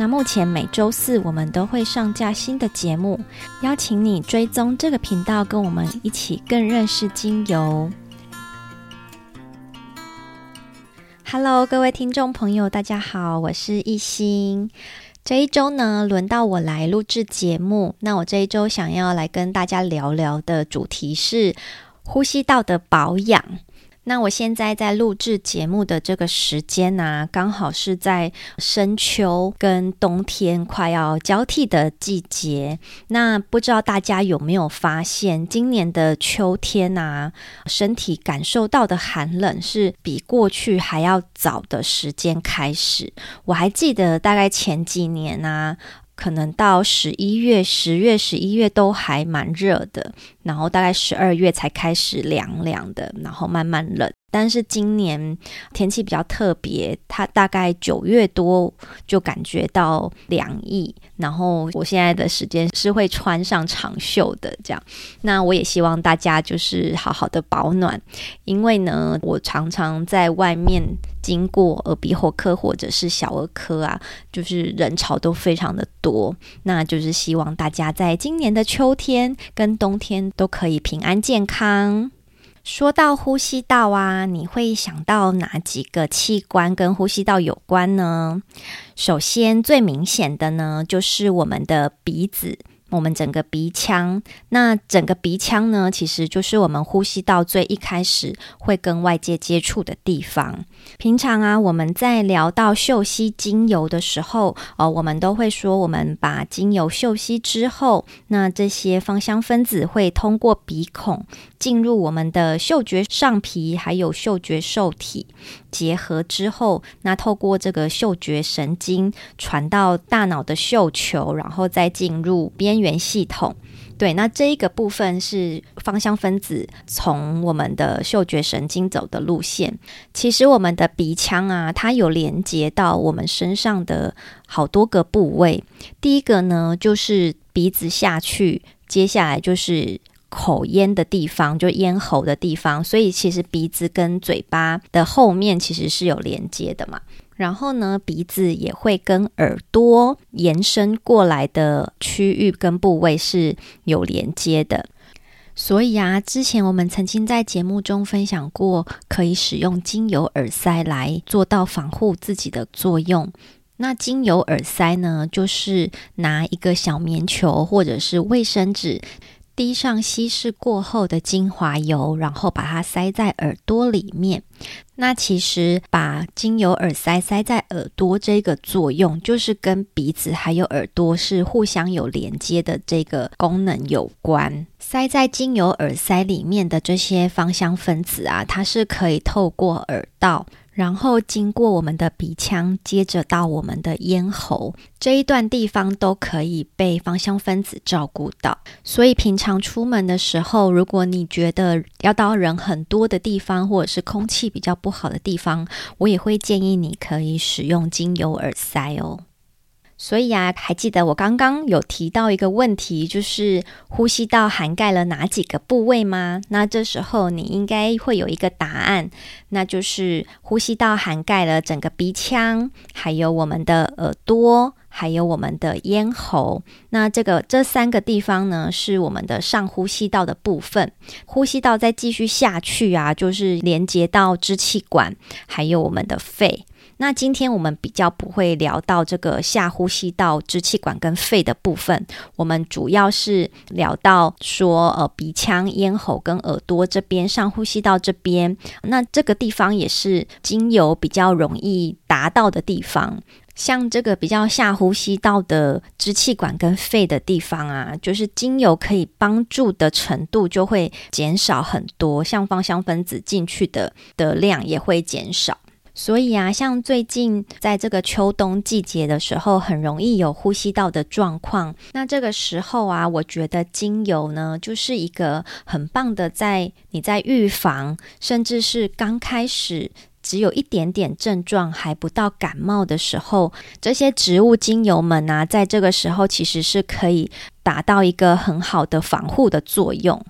那目前每周四我们都会上架新的节目，邀请你追踪这个频道，跟我们一起更认识精油。Hello，各位听众朋友，大家好，我是一心。这一周呢，轮到我来录制节目。那我这一周想要来跟大家聊聊的主题是呼吸道的保养。那我现在在录制节目的这个时间呢、刚好是在深秋跟冬天快要交替的季节。那不知道大家有没有发现，今年的秋天啊，身体感受到的寒冷是比过去还要早的时间开始。我还记得大概前几年啊。可能到十一月、十月、十一月都还蛮热的，然后大概十二月才开始凉凉的，然后慢慢冷。但是今年天气比较特别，它大概九月多就感觉到凉意。然后我现在的时间是会穿上长袖的，这样。那我也希望大家就是好好的保暖，因为呢，我常常在外面经过耳鼻喉科或者是小儿科啊，就是人潮都非常的多。那就是希望大家在今年的秋天跟冬天都可以平安健康。说到呼吸道啊，你会想到哪几个器官跟呼吸道有关呢？首先，最明显的呢，就是我们的鼻子。我们整个鼻腔，那整个鼻腔呢，其实就是我们呼吸道最一开始会跟外界接触的地方。平常啊，我们在聊到嗅吸精油的时候，呃，我们都会说，我们把精油嗅吸之后，那这些芳香分子会通过鼻孔进入我们的嗅觉上皮，还有嗅觉受体。结合之后，那透过这个嗅觉神经传到大脑的嗅球，然后再进入边缘系统。对，那这一个部分是芳香分子从我们的嗅觉神经走的路线。其实我们的鼻腔啊，它有连接到我们身上的好多个部位。第一个呢，就是鼻子下去，接下来就是。口咽的地方，就咽喉的地方，所以其实鼻子跟嘴巴的后面其实是有连接的嘛。然后呢，鼻子也会跟耳朵延伸过来的区域跟部位是有连接的。所以啊，之前我们曾经在节目中分享过，可以使用精油耳塞来做到防护自己的作用。那精油耳塞呢，就是拿一个小棉球或者是卫生纸。滴上稀释过后的精华油，然后把它塞在耳朵里面。那其实把精油耳塞塞在耳朵这个作用，就是跟鼻子还有耳朵是互相有连接的这个功能有关。塞在精油耳塞里面的这些芳香分子啊，它是可以透过耳道。然后经过我们的鼻腔，接着到我们的咽喉这一段地方都可以被芳香分子照顾到。所以平常出门的时候，如果你觉得要到人很多的地方，或者是空气比较不好的地方，我也会建议你可以使用精油耳塞哦。所以啊，还记得我刚刚有提到一个问题，就是呼吸道涵盖了哪几个部位吗？那这时候你应该会有一个答案，那就是呼吸道涵盖了整个鼻腔，还有我们的耳朵，还有我们的咽喉。那这个这三个地方呢，是我们的上呼吸道的部分。呼吸道再继续下去啊，就是连接到支气管，还有我们的肺。那今天我们比较不会聊到这个下呼吸道、支气管跟肺的部分，我们主要是聊到说，呃，鼻腔、咽喉跟耳朵这边，上呼吸道这边，那这个地方也是精油比较容易达到的地方。像这个比较下呼吸道的支气管跟肺的地方啊，就是精油可以帮助的程度就会减少很多，像芳香分子进去的的量也会减少。所以啊，像最近在这个秋冬季节的时候，很容易有呼吸道的状况。那这个时候啊，我觉得精油呢，就是一个很棒的，在你在预防，甚至是刚开始只有一点点症状，还不到感冒的时候，这些植物精油们啊，在这个时候其实是可以达到一个很好的防护的作用。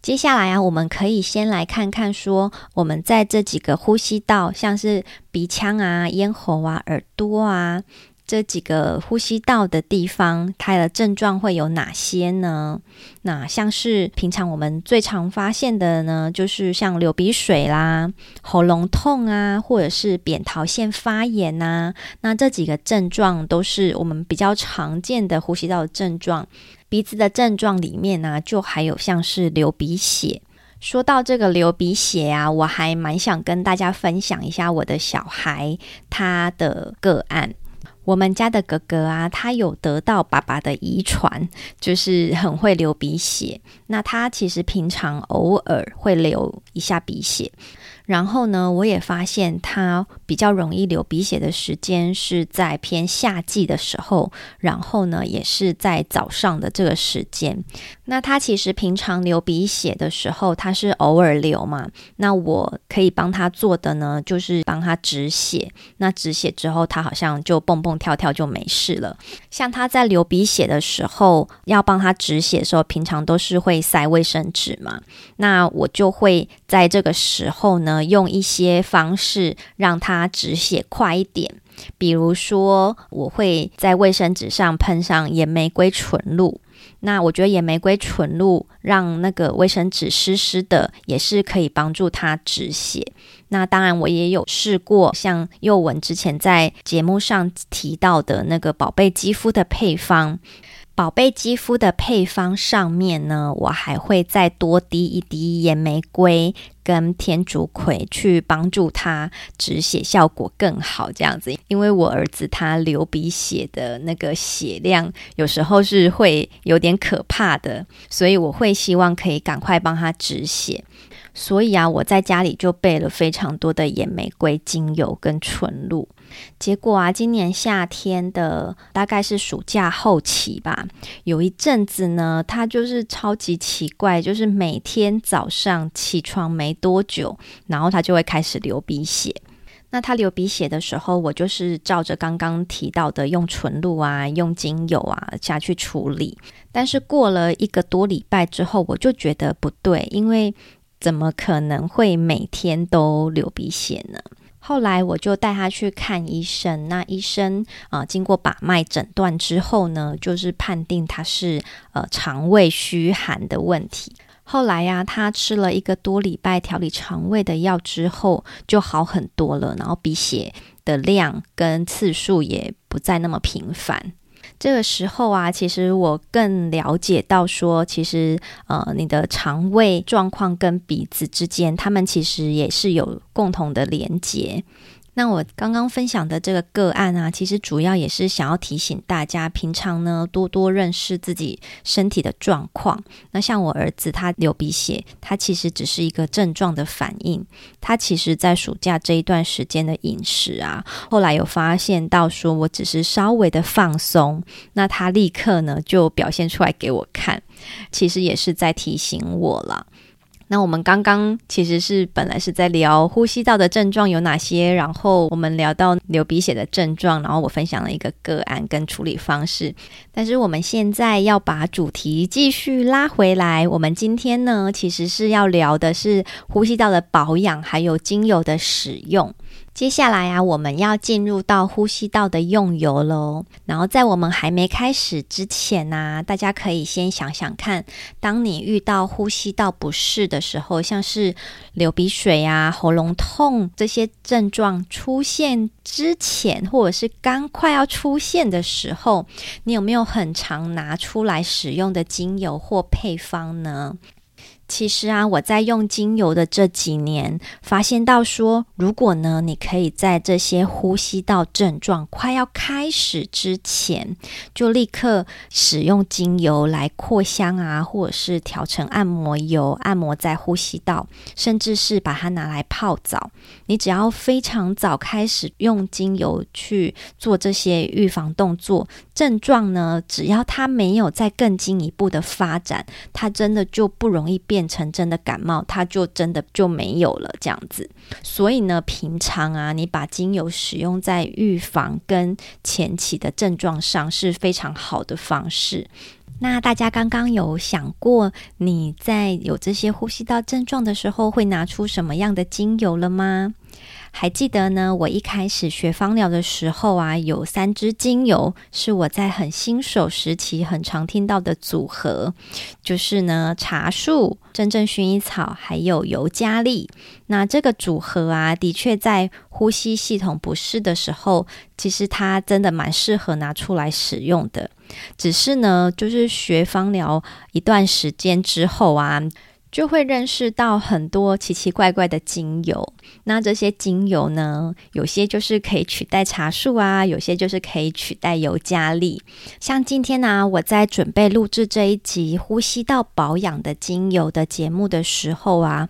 接下来啊，我们可以先来看看说，我们在这几个呼吸道，像是鼻腔啊、咽喉啊、耳朵啊。这几个呼吸道的地方，它的症状会有哪些呢？那像是平常我们最常发现的呢，就是像流鼻水啦、喉咙痛啊，或者是扁桃腺发炎呐、啊。那这几个症状都是我们比较常见的呼吸道的症状。鼻子的症状里面呢、就还有像是流鼻血。说到这个流鼻血啊，我还蛮想跟大家分享一下我的小孩他的个案。我们家的哥哥啊，他有得到爸爸的遗传，就是很会流鼻血。那他其实平常偶尔会流一下鼻血。然后呢，我也发现他比较容易流鼻血的时间是在偏夏季的时候，然后呢，也是在早上的这个时间。那他其实平常流鼻血的时候，他是偶尔流嘛。那我可以帮他做的呢，就是帮他止血。那止血之后，他好像就蹦蹦跳跳就没事了。像他在流鼻血的时候，要帮他止血的时候，平常都是会塞卫生纸嘛。那我就会在这个时候呢。用一些方式让他止血快一点，比如说，我会在卫生纸上喷上盐玫瑰纯露。那我觉得野玫瑰纯露让那个卫生纸湿湿的，也是可以帮助它止血。那当然，我也有试过像幼文之前在节目上提到的那个宝贝肌肤的配方。宝贝肌肤的配方上面呢，我还会再多滴一滴岩玫瑰跟天竺葵，去帮助他止血效果更好。这样子，因为我儿子他流鼻血的那个血量有时候是会有点可怕的，所以我会希望可以赶快帮他止血。所以啊，我在家里就备了非常多的野玫瑰精油跟纯露。结果啊，今年夏天的大概是暑假后期吧，有一阵子呢，他就是超级奇怪，就是每天早上起床没多久，然后他就会开始流鼻血。那他流鼻血的时候，我就是照着刚刚提到的，用纯露啊，用精油啊下去处理。但是过了一个多礼拜之后，我就觉得不对，因为怎么可能会每天都流鼻血呢？后来我就带他去看医生，那医生啊、呃，经过把脉诊断之后呢，就是判定他是呃肠胃虚寒的问题。后来呀、他吃了一个多礼拜调理肠胃的药之后，就好很多了，然后鼻血的量跟次数也不再那么频繁。这个时候啊，其实我更了解到说，其实呃，你的肠胃状况跟鼻子之间，他们其实也是有共同的连接。那我刚刚分享的这个个案啊，其实主要也是想要提醒大家，平常呢多多认识自己身体的状况。那像我儿子他流鼻血，他其实只是一个症状的反应。他其实在暑假这一段时间的饮食啊，后来有发现到说我只是稍微的放松，那他立刻呢就表现出来给我看，其实也是在提醒我了。那我们刚刚其实是本来是在聊呼吸道的症状有哪些，然后我们聊到流鼻血的症状，然后我分享了一个个案跟处理方式。但是我们现在要把主题继续拉回来，我们今天呢其实是要聊的是呼吸道的保养，还有精油的使用。接下来啊，我们要进入到呼吸道的用油喽。然后在我们还没开始之前呢、大家可以先想想看，当你遇到呼吸道不适的时候，像是流鼻水啊、喉咙痛这些症状出现之前，或者是刚快要出现的时候，你有没有很常拿出来使用的精油或配方呢？其实啊，我在用精油的这几年，发现到说，如果呢，你可以在这些呼吸道症状快要开始之前，就立刻使用精油来扩香啊，或者是调成按摩油，按摩在呼吸道，甚至是把它拿来泡澡。你只要非常早开始用精油去做这些预防动作，症状呢，只要它没有再更进一步的发展，它真的就不容易变。成真的感冒，它就真的就没有了这样子。所以呢，平常啊，你把精油使用在预防跟前期的症状上是非常好的方式。那大家刚刚有想过，你在有这些呼吸道症状的时候，会拿出什么样的精油了吗？还记得呢，我一开始学芳疗的时候啊，有三支精油是我在很新手时期很常听到的组合，就是呢茶树、真正薰衣草还有尤加利。那这个组合啊，的确在呼吸系统不适的时候，其实它真的蛮适合拿出来使用的。只是呢，就是学芳疗一段时间之后啊。就会认识到很多奇奇怪怪的精油。那这些精油呢，有些就是可以取代茶树啊，有些就是可以取代尤加利。像今天呢、我在准备录制这一集呼吸道保养的精油的节目的时候啊。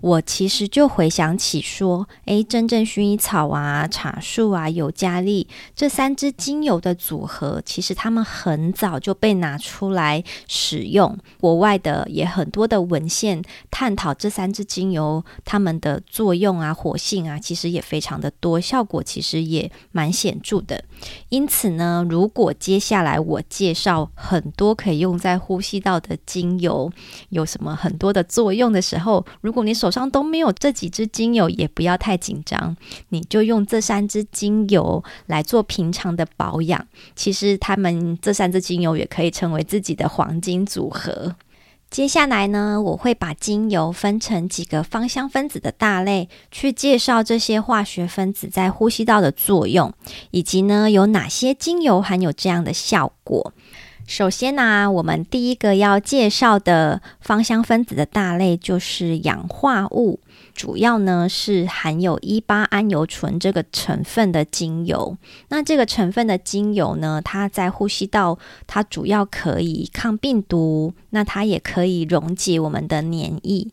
我其实就回想起说，诶，真正薰衣草啊、茶树啊、尤加利这三支精油的组合，其实他们很早就被拿出来使用。国外的也很多的文献探讨这三支精油它们的作用啊、活性啊，其实也非常的多，效果其实也蛮显著的。因此呢，如果接下来我介绍很多可以用在呼吸道的精油，有什么很多的作用的时候，如果你手手上都没有这几支精油，也不要太紧张，你就用这三支精油来做平常的保养。其实，他们这三支精油也可以成为自己的黄金组合。接下来呢，我会把精油分成几个芳香分子的大类，去介绍这些化学分子在呼吸道的作用，以及呢，有哪些精油含有这样的效果。首先呢、我们第一个要介绍的芳香分子的大类就是氧化物，主要呢是含有一八胺油醇这个成分的精油。那这个成分的精油呢，它在呼吸道，它主要可以抗病毒，那它也可以溶解我们的黏液。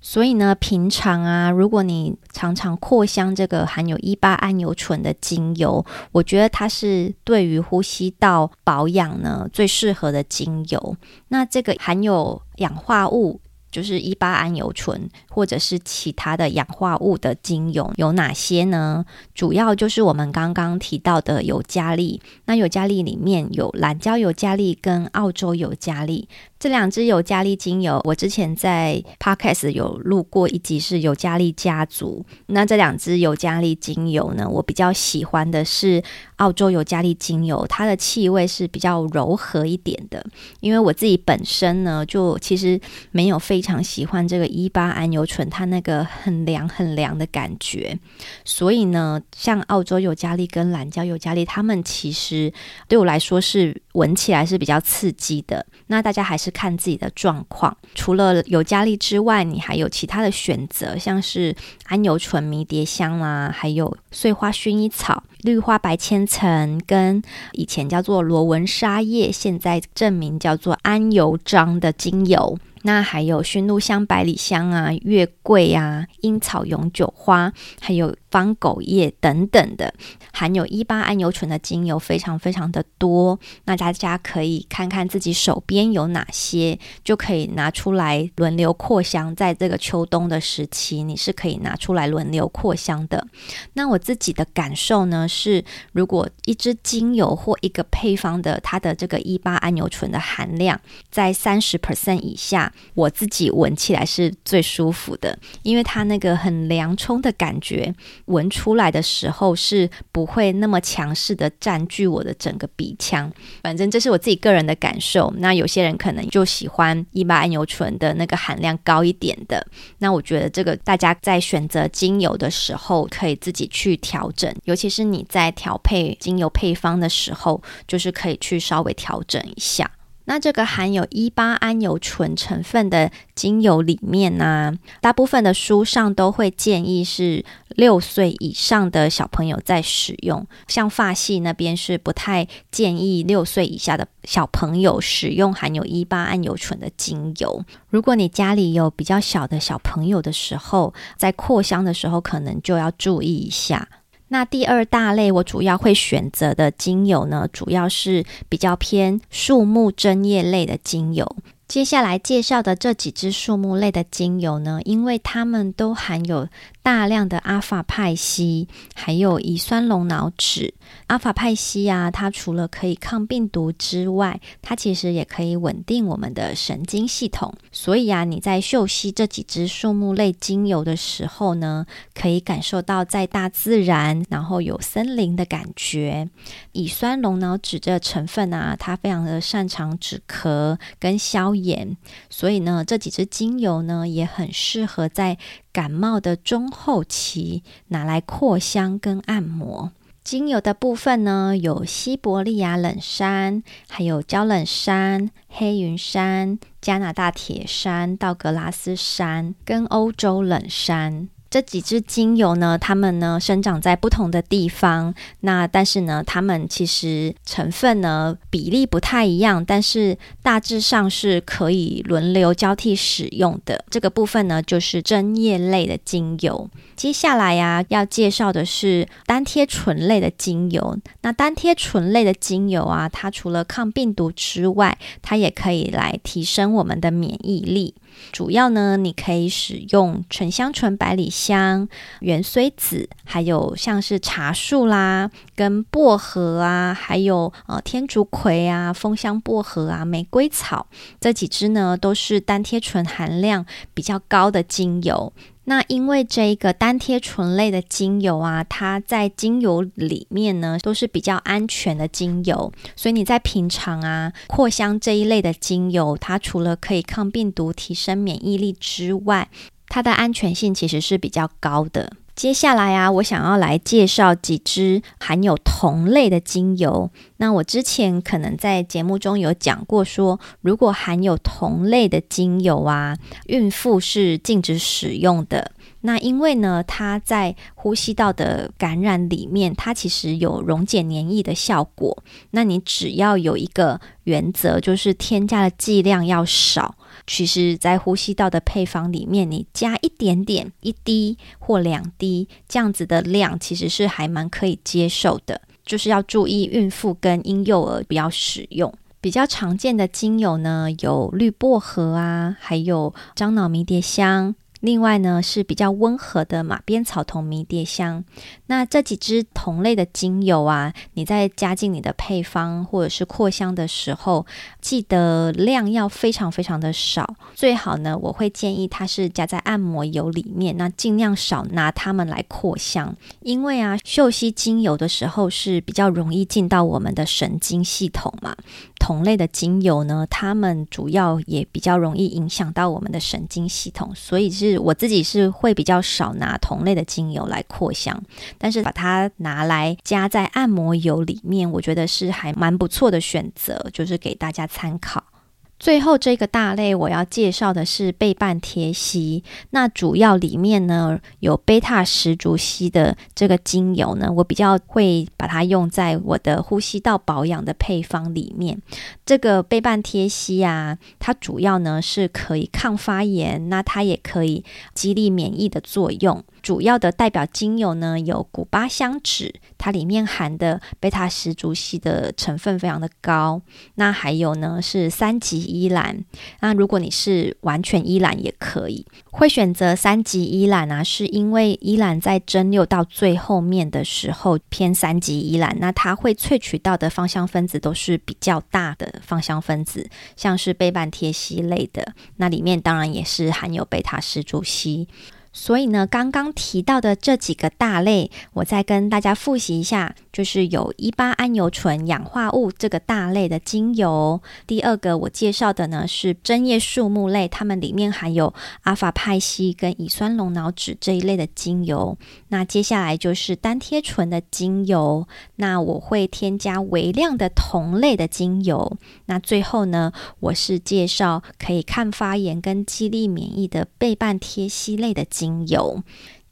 所以呢，平常啊，如果你常常扩香这个含有一八胺油醇的精油，我觉得它是对于呼吸道保养呢最适合的精油。那这个含有氧化物。就是一巴胺油醇，或者是其他的氧化物的精油有哪些呢？主要就是我们刚刚提到的尤加利。那尤加利里面有蓝胶尤加利跟澳洲尤加利这两支尤加利精油，我之前在 Podcast 有录过一集是尤加利家族。那这两支尤加利精油呢，我比较喜欢的是澳洲尤加利精油，它的气味是比较柔和一点的。因为我自己本身呢，就其实没有非。常喜欢这个一八安油醇，它那个很凉很凉的感觉。所以呢，像澳洲尤加利跟蓝胶尤加利，它们其实对我来说是闻起来是比较刺激的。那大家还是看自己的状况。除了尤加利之外，你还有其他的选择，像是安油醇迷迭香啦、还有碎花薰衣草、绿花白千层，跟以前叫做螺纹纱叶，现在证明叫做安油樟的精油。那还有熏鹿香、百里香啊、月桂啊、樱草、永久花，还有芳狗叶等等的，含有一八桉油醇的精油非常非常的多。那大家可以看看自己手边有哪些，就可以拿出来轮流扩香。在这个秋冬的时期，你是可以拿出来轮流扩香的。那我自己的感受呢是，如果一支精油或一个配方的它的这个一八桉油醇的含量在三十 percent 以下。我自己闻起来是最舒服的，因为它那个很凉冲的感觉，闻出来的时候是不会那么强势的占据我的整个鼻腔。反正这是我自己个人的感受。那有些人可能就喜欢一八桉油醇的那个含量高一点的。那我觉得这个大家在选择精油的时候可以自己去调整，尤其是你在调配精油配方的时候，就是可以去稍微调整一下。那这个含有一八胺油醇成分的精油里面呢、大部分的书上都会建议是六岁以上的小朋友在使用，像发系那边是不太建议六岁以下的小朋友使用含有一八胺油醇的精油。如果你家里有比较小的小朋友的时候，在扩香的时候，可能就要注意一下。那第二大类，我主要会选择的精油呢，主要是比较偏树木针叶类的精油。接下来介绍的这几支树木类的精油呢，因为它们都含有大量的阿法派烯，还有乙酸龙脑酯。阿法派烯啊，它除了可以抗病毒之外，它其实也可以稳定我们的神经系统。所以啊，你在嗅吸这几支树木类精油的时候呢，可以感受到在大自然，然后有森林的感觉。乙酸龙脑酯这成分啊，它非常的擅长止咳跟消炎，所以呢，这几支精油呢，也很适合在感冒的中后期拿来扩香跟按摩。精油的部分呢，有西伯利亚冷杉，还有焦冷杉、黑云杉、加拿大铁杉、道格拉斯杉跟欧洲冷杉。这几支精油呢，它们呢生长在不同的地方，那但是呢，它们其实成分呢比例不太一样，但是大致上是可以轮流交替使用的。这个部分呢，就是针叶类的精油。接下来呀、要介绍的是单萜醇类的精油。那单萜醇类的精油啊，它除了抗病毒之外，它也可以来提升我们的免疫力。主要呢，你可以使用沉香醇、百里香、芫荽子，还有像是茶树啦、跟薄荷啊，还有呃天竺葵啊、风香薄荷啊、玫瑰草这几支呢，都是单萜醇含量比较高的精油。那因为这一个单萜醇类的精油啊，它在精油里面呢都是比较安全的精油，所以你在平常啊扩香这一类的精油，它除了可以抗病毒、提升免疫力之外，它的安全性其实是比较高的。接下来啊，我想要来介绍几支含有同类的精油。那我之前可能在节目中有讲过说，如果含有同类的精油啊，孕妇是禁止使用的。那因为呢，它在呼吸道的感染里面，它其实有溶解黏液的效果。那你只要有一个原则，就是添加的剂量要少。其实，在呼吸道的配方里面，你加一点点，一滴或两滴这样子的量，其实是还蛮可以接受的。就是要注意孕妇跟婴幼儿不要使用。比较常见的精油呢，有绿薄荷啊，还有樟脑迷迭香。另外呢，是比较温和的马鞭草酮迷迭香。那这几支同类的精油啊，你在加进你的配方或者是扩香的时候，记得量要非常非常的少。最好呢，我会建议它是加在按摩油里面，那尽量少拿它们来扩香，因为啊，嗅吸精油的时候是比较容易进到我们的神经系统嘛。同类的精油呢，它们主要也比较容易影响到我们的神经系统，所以是我自己是会比较少拿同类的精油来扩香，但是把它拿来加在按摩油里面，我觉得是还蛮不错的选择，就是给大家参考。最后这个大类我要介绍的是倍半贴息，那主要里面呢有贝塔石竹烯的这个精油呢，我比较会把它用在我的呼吸道保养的配方里面。这个倍半贴息啊，它主要呢是可以抗发炎，那它也可以激励免疫的作用。主要的代表精油呢有古巴香脂，它里面含的贝塔石竹烯的成分非常的高。那还有呢是三级依兰，那如果你是完全依兰也可以。会选择三级依兰啊，是因为依兰在蒸馏到最后面的时候偏三级依兰，那它会萃取到的芳香分子都是比较大的芳香分子，像是倍半萜烯类的，那里面当然也是含有贝塔石竹烯。所以呢，刚刚提到的这几个大类，我再跟大家复习一下，就是有一八胺油醇氧化物这个大类的精油。第二个我介绍的呢是针叶树木类，它们里面含有阿法派烯跟乙酸龙脑酯这一类的精油。那接下来就是单萜醇的精油，那我会添加微量的酮类的精油。那最后呢，我是介绍可以抗发炎跟激励免疫的倍半萜烯类的精油。精油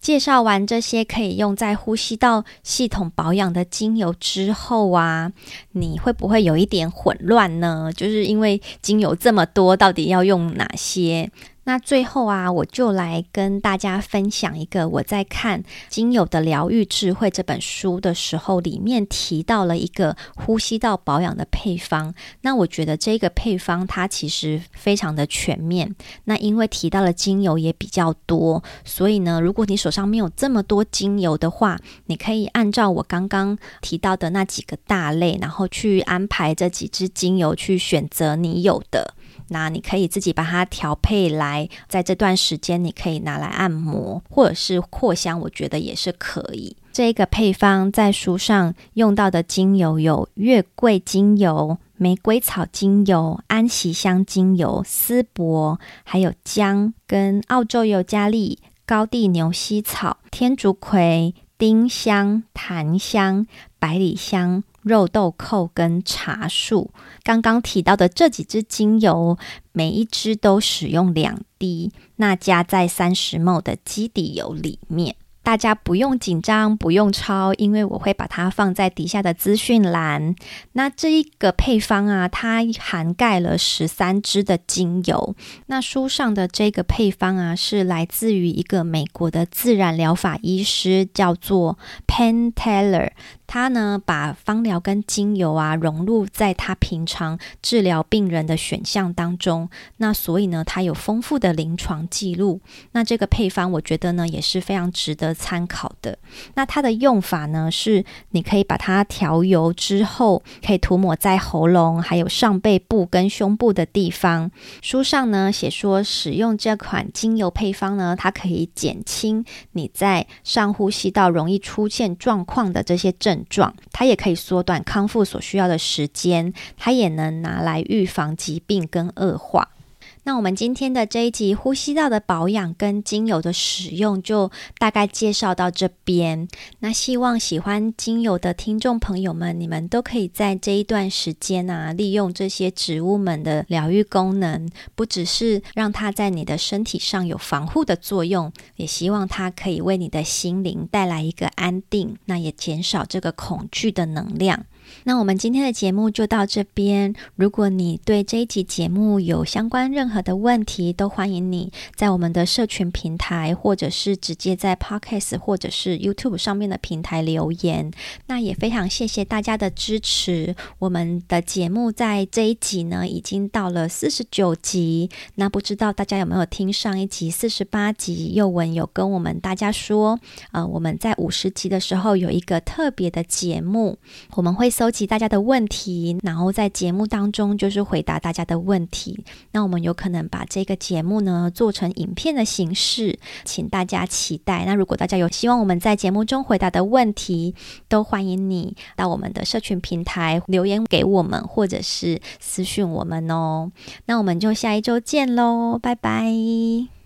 介绍完这些可以用在呼吸道系统保养的精油之后啊，你会不会有一点混乱呢？就是因为精油这么多，到底要用哪些？那最后啊，我就来跟大家分享一个我在看《精油的疗愈智慧》这本书的时候，里面提到了一个呼吸道保养的配方。那我觉得这个配方它其实非常的全面。那因为提到了精油也比较多，所以呢，如果你手上没有这么多精油的话，你可以按照我刚刚提到的那几个大类，然后去安排这几支精油去选择你有的。那你可以自己把它调配来，在这段时间你可以拿来按摩，或者是扩香，我觉得也是可以。这个配方在书上用到的精油有月桂精油、玫瑰草精油、安息香精油、丝柏，还有姜跟澳洲尤加利、高地牛膝草、天竺葵、丁香、檀香、百里香。肉豆蔻跟茶树，刚刚提到的这几支精油，每一支都使用两滴，那加在三十 ml 的基底油里面。大家不用紧张，不用抄，因为我会把它放在底下的资讯栏。那这一个配方啊，它涵盖了十三支的精油。那书上的这个配方啊，是来自于一个美国的自然疗法医师，叫做 Penn Teller。他呢，把芳疗跟精油啊融入在他平常治疗病人的选项当中。那所以呢，他有丰富的临床记录。那这个配方，我觉得呢也是非常值得参考的。那它的用法呢，是你可以把它调油之后，可以涂抹在喉咙、还有上背部跟胸部的地方。书上呢写说，使用这款精油配方呢，它可以减轻你在上呼吸道容易出现状况的这些症状，它也可以缩短康复所需要的时间，它也能拿来预防疾病跟恶化。那我们今天的这一集呼吸道的保养跟精油的使用就大概介绍到这边。那希望喜欢精油的听众朋友们，你们都可以在这一段时间啊，利用这些植物们的疗愈功能，不只是让它在你的身体上有防护的作用，也希望它可以为你的心灵带来一个安定，那也减少这个恐惧的能量。那我们今天的节目就到这边。如果你对这一集节目有相关任何的问题，都欢迎你在我们的社群平台，或者是直接在 Podcast 或者是 YouTube 上面的平台留言。那也非常谢谢大家的支持。我们的节目在这一集呢，已经到了四十九集。那不知道大家有没有听上一集四十八集？宥雯有跟我们大家说，呃，我们在五十集的时候有一个特别的节目，我们会。搜集大家的问题，然后在节目当中就是回答大家的问题。那我们有可能把这个节目呢做成影片的形式，请大家期待。那如果大家有希望我们在节目中回答的问题，都欢迎你到我们的社群平台留言给我们，或者是私讯我们哦。那我们就下一周见喽，拜拜。